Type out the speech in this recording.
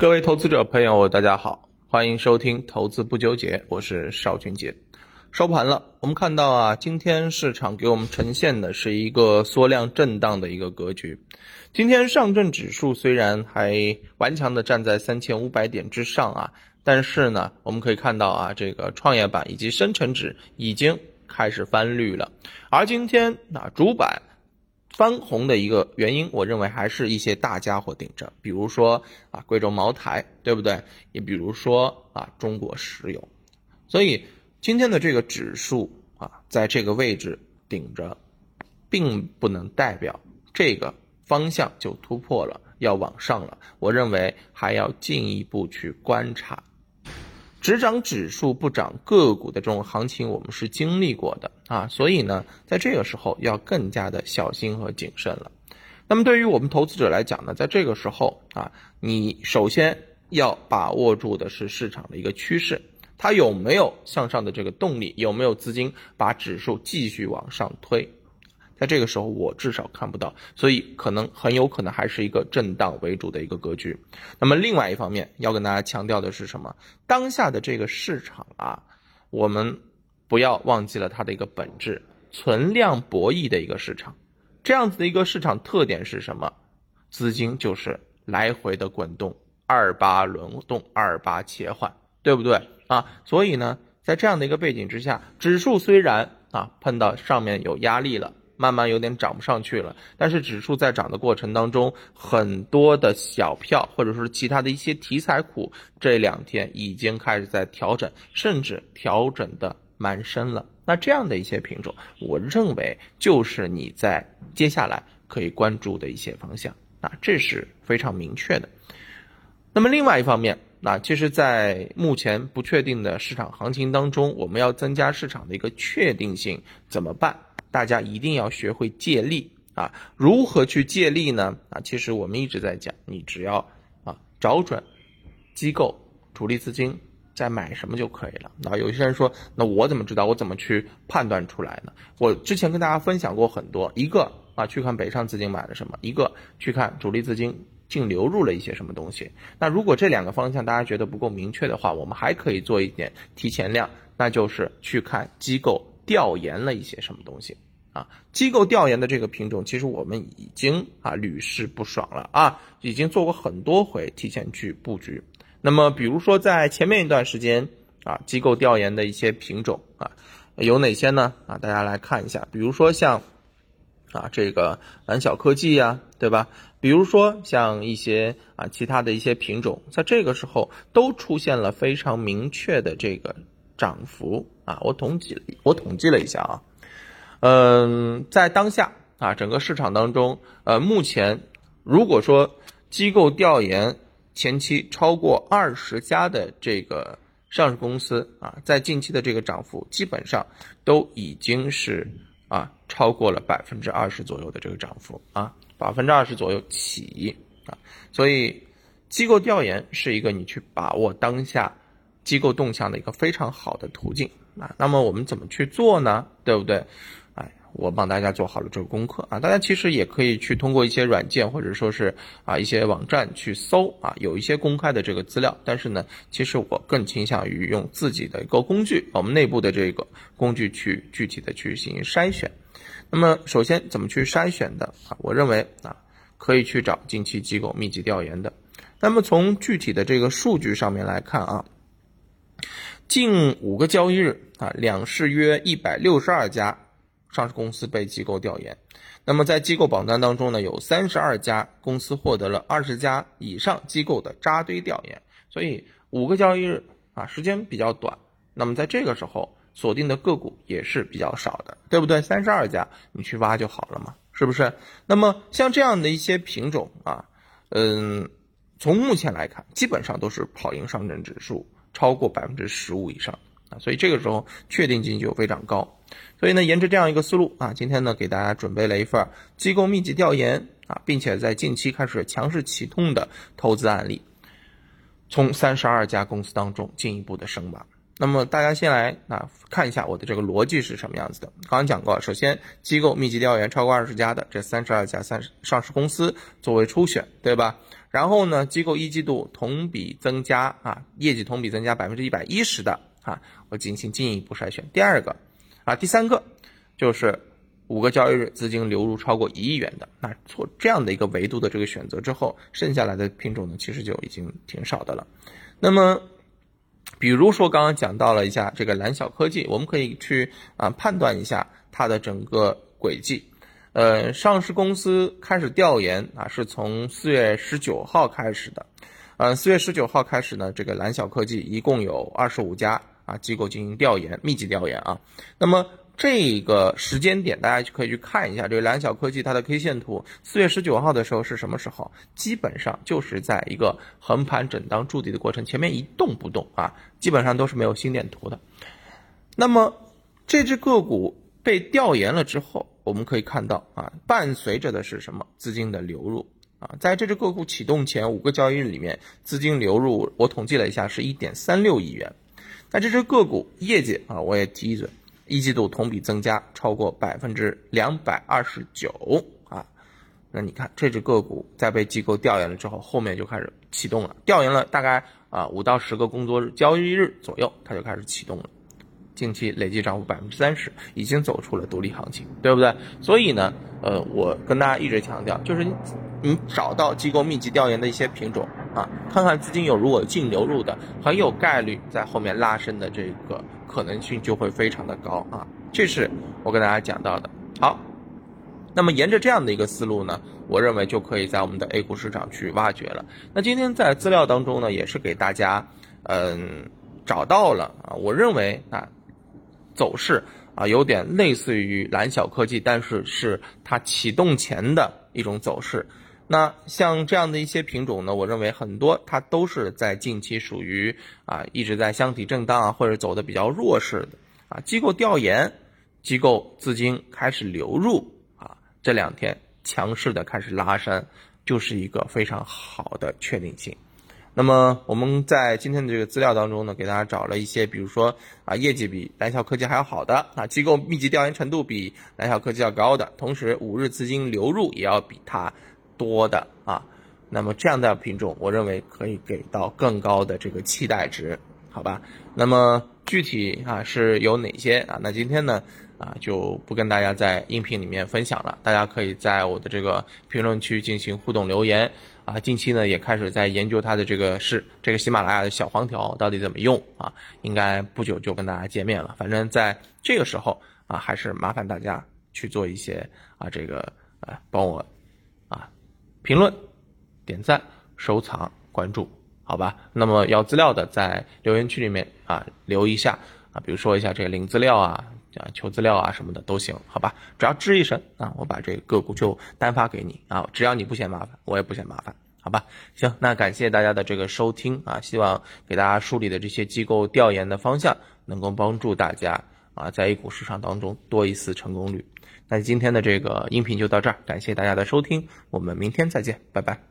各位投资者朋友，大家好，欢迎收听《投资不纠结》，我是邵俊杰。收盘了，我们看到啊，今天市场给我们呈现的是一个缩量震荡的一个格局。今天上证指数虽然还顽强的站在三千五百点之上啊，但是呢，我们可以看到啊，这个创业板以及深成指已经开始翻绿了。而今天啊，主板翻红的一个原因，我认为还是一些大家伙顶着，比如说啊，贵州茅台，对不对？也比如说啊，中国石油，所以。今天的这个指数啊，在这个位置顶着，并不能代表这个方向就突破了，要往上了。我认为还要进一步去观察。只涨指数不涨个股的这种行情，我们是经历过的啊，所以呢，在这个时候要更加的小心和谨慎了。那么对于我们投资者来讲呢，在这个时候啊，你首先要把握住的是市场的一个趋势。它有没有向上的这个动力？有没有资金把指数继续往上推？在这个时候，我至少看不到，所以可能很有可能还是一个震荡为主的一个格局。那么，另外一方面要跟大家强调的是什么？当下的这个市场啊，我们不要忘记了它的一个本质，存量博弈的一个市场。这样子的一个市场特点是什么？资金就是来回的滚动，二八轮动，二八切换，对不对？啊，所以呢，在这样的一个背景之下，指数虽然啊碰到上面有压力了，慢慢有点涨不上去了，但是指数在涨的过程当中，很多的小票或者说其他的一些题材股，这两天已经开始在调整，甚至调整的蛮深了。那这样的一些品种，我认为就是你在接下来可以关注的一些方向啊，这是非常明确的。那么另外一方面。那其实，在目前不确定的市场行情当中，我们要增加市场的一个确定性，怎么办？大家一定要学会借力啊！如何去借力呢？啊，其实我们一直在讲，你只要啊找准机构主力资金在买什么就可以了。那有些人说，那我怎么知道？我怎么去判断出来呢？我之前跟大家分享过很多，一个啊去看北上资金买了什么，一个去看主力资金。净流入了一些什么东西？那如果这两个方向大家觉得不够明确的话，我们还可以做一点提前量，那就是去看机构调研了一些什么东西啊。机构调研的这个品种，其实我们已经啊屡试不爽了啊，已经做过很多回提前去布局。那么比如说在前面一段时间啊，机构调研的一些品种啊，有哪些呢？啊，大家来看一下，比如说像。啊，这个蓝小科技呀，对吧？比如说像一些啊其他的一些品种，在这个时候都出现了非常明确的这个涨幅啊。我统计我统计了一下啊，嗯，在当下啊整个市场当中，呃，目前如果说机构调研前期超过二十家的这个上市公司啊，在近期的这个涨幅基本上都已经是。啊，超过了百分之二十左右的这个涨幅啊，百分之二十左右起啊，所以机构调研是一个你去把握当下机构动向的一个非常好的途径啊。那么我们怎么去做呢？对不对？哎我帮大家做好了这个功课啊，大家其实也可以去通过一些软件或者说是啊一些网站去搜啊，有一些公开的这个资料。但是呢，其实我更倾向于用自己的一个工具，我们内部的这个工具去具体的去进行筛选。那么首先怎么去筛选的啊？我认为啊，可以去找近期机构密集调研的。那么从具体的这个数据上面来看啊，近五个交易日啊，两市约一百六十二家。上市公司被机构调研，那么在机构榜单当中呢，有三十二家公司获得了二十家以上机构的扎堆调研，所以五个交易日啊，时间比较短。那么在这个时候锁定的个股也是比较少的，对不对？三十二家你去挖就好了嘛，是不是？那么像这样的一些品种啊，嗯，从目前来看，基本上都是跑赢上证指数超过百分之十五以上。啊，所以这个时候确定性就非常高，所以呢，沿着这样一个思路啊，今天呢给大家准备了一份机构密集调研啊，并且在近期开始强势启动的投资案例，从三十二家公司当中进一步的升吧。那么大家先来啊看一下我的这个逻辑是什么样子的。刚刚讲过，首先机构密集调研超过二十家的这三十二家三上市公司作为初选，对吧？然后呢，机构一季度同比增加啊，业绩同比增加百分之一百一十的啊，我进行进一步筛选。第二个啊，第三个就是五个交易日资金流入超过一亿元的。那做这样的一个维度的这个选择之后，剩下来的品种呢，其实就已经挺少的了。那么。比如说，刚刚讲到了一下这个蓝小科技，我们可以去啊判断一下它的整个轨迹。呃，上市公司开始调研啊，是从四月十九号开始的。呃，四月十九号开始呢，这个蓝小科技一共有二十五家啊机构进行调研，密集调研啊。那么这个时间点，大家就可以去看一下这个蓝小科技它的 K 线图。四月十九号的时候是什么时候？基本上就是在一个横盘震荡筑底的过程，前面一动不动啊，基本上都是没有心电图的。那么这只个股被调研了之后，我们可以看到啊，伴随着的是什么？资金的流入啊，在这只个股启动前五个交易日里面，资金流入我统计了一下，是一点三六亿元。那这只个股业绩啊，我也提一嘴。一季度同比增加超过百分之两百二十九啊，那你看这只个股在被机构调研了之后，后面就开始启动了。调研了大概啊五到十个工作日交易日左右，它就开始启动了。近期累计涨幅百分之三十，已经走出了独立行情，对不对？所以呢，呃，我跟大家一直强调，就是你你找到机构密集调研的一些品种啊，看看资金有如果净流入的，很有概率在后面拉升的这个。可能性就会非常的高啊，这是我跟大家讲到的。好，那么沿着这样的一个思路呢，我认为就可以在我们的 A 股市场去挖掘了。那今天在资料当中呢，也是给大家嗯找到了啊，我认为啊走势啊有点类似于蓝小科技，但是是它启动前的一种走势。那像这样的一些品种呢，我认为很多它都是在近期属于啊一直在箱体震荡啊，或者走的比较弱势的啊。机构调研，机构资金开始流入啊，这两天强势的开始拉升，就是一个非常好的确定性。那么我们在今天的这个资料当中呢，给大家找了一些，比如说啊业绩比蓝小科技还要好的啊，机构密集调研程度比蓝小科技要高的，同时五日资金流入也要比它。多的啊，那么这样的品种，我认为可以给到更高的这个期待值，好吧？那么具体啊是有哪些啊？那今天呢啊就不跟大家在音频里面分享了，大家可以在我的这个评论区进行互动留言啊。近期呢也开始在研究它的这个是这个喜马拉雅的小黄条到底怎么用啊？应该不久就跟大家见面了。反正在这个时候啊，还是麻烦大家去做一些啊这个啊帮我。评论、点赞、收藏、关注，好吧？那么要资料的，在留言区里面啊留一下啊，比如说一下这个领资料啊、啊求资料啊什么的都行，好吧？只要吱一声啊，我把这个个股就单发给你啊，只要你不嫌麻烦，我也不嫌麻烦，好吧？行，那感谢大家的这个收听啊，希望给大家梳理的这些机构调研的方向，能够帮助大家啊，在 A 股市场当中多一丝成功率。那今天的这个音频就到这儿，感谢大家的收听，我们明天再见，拜拜。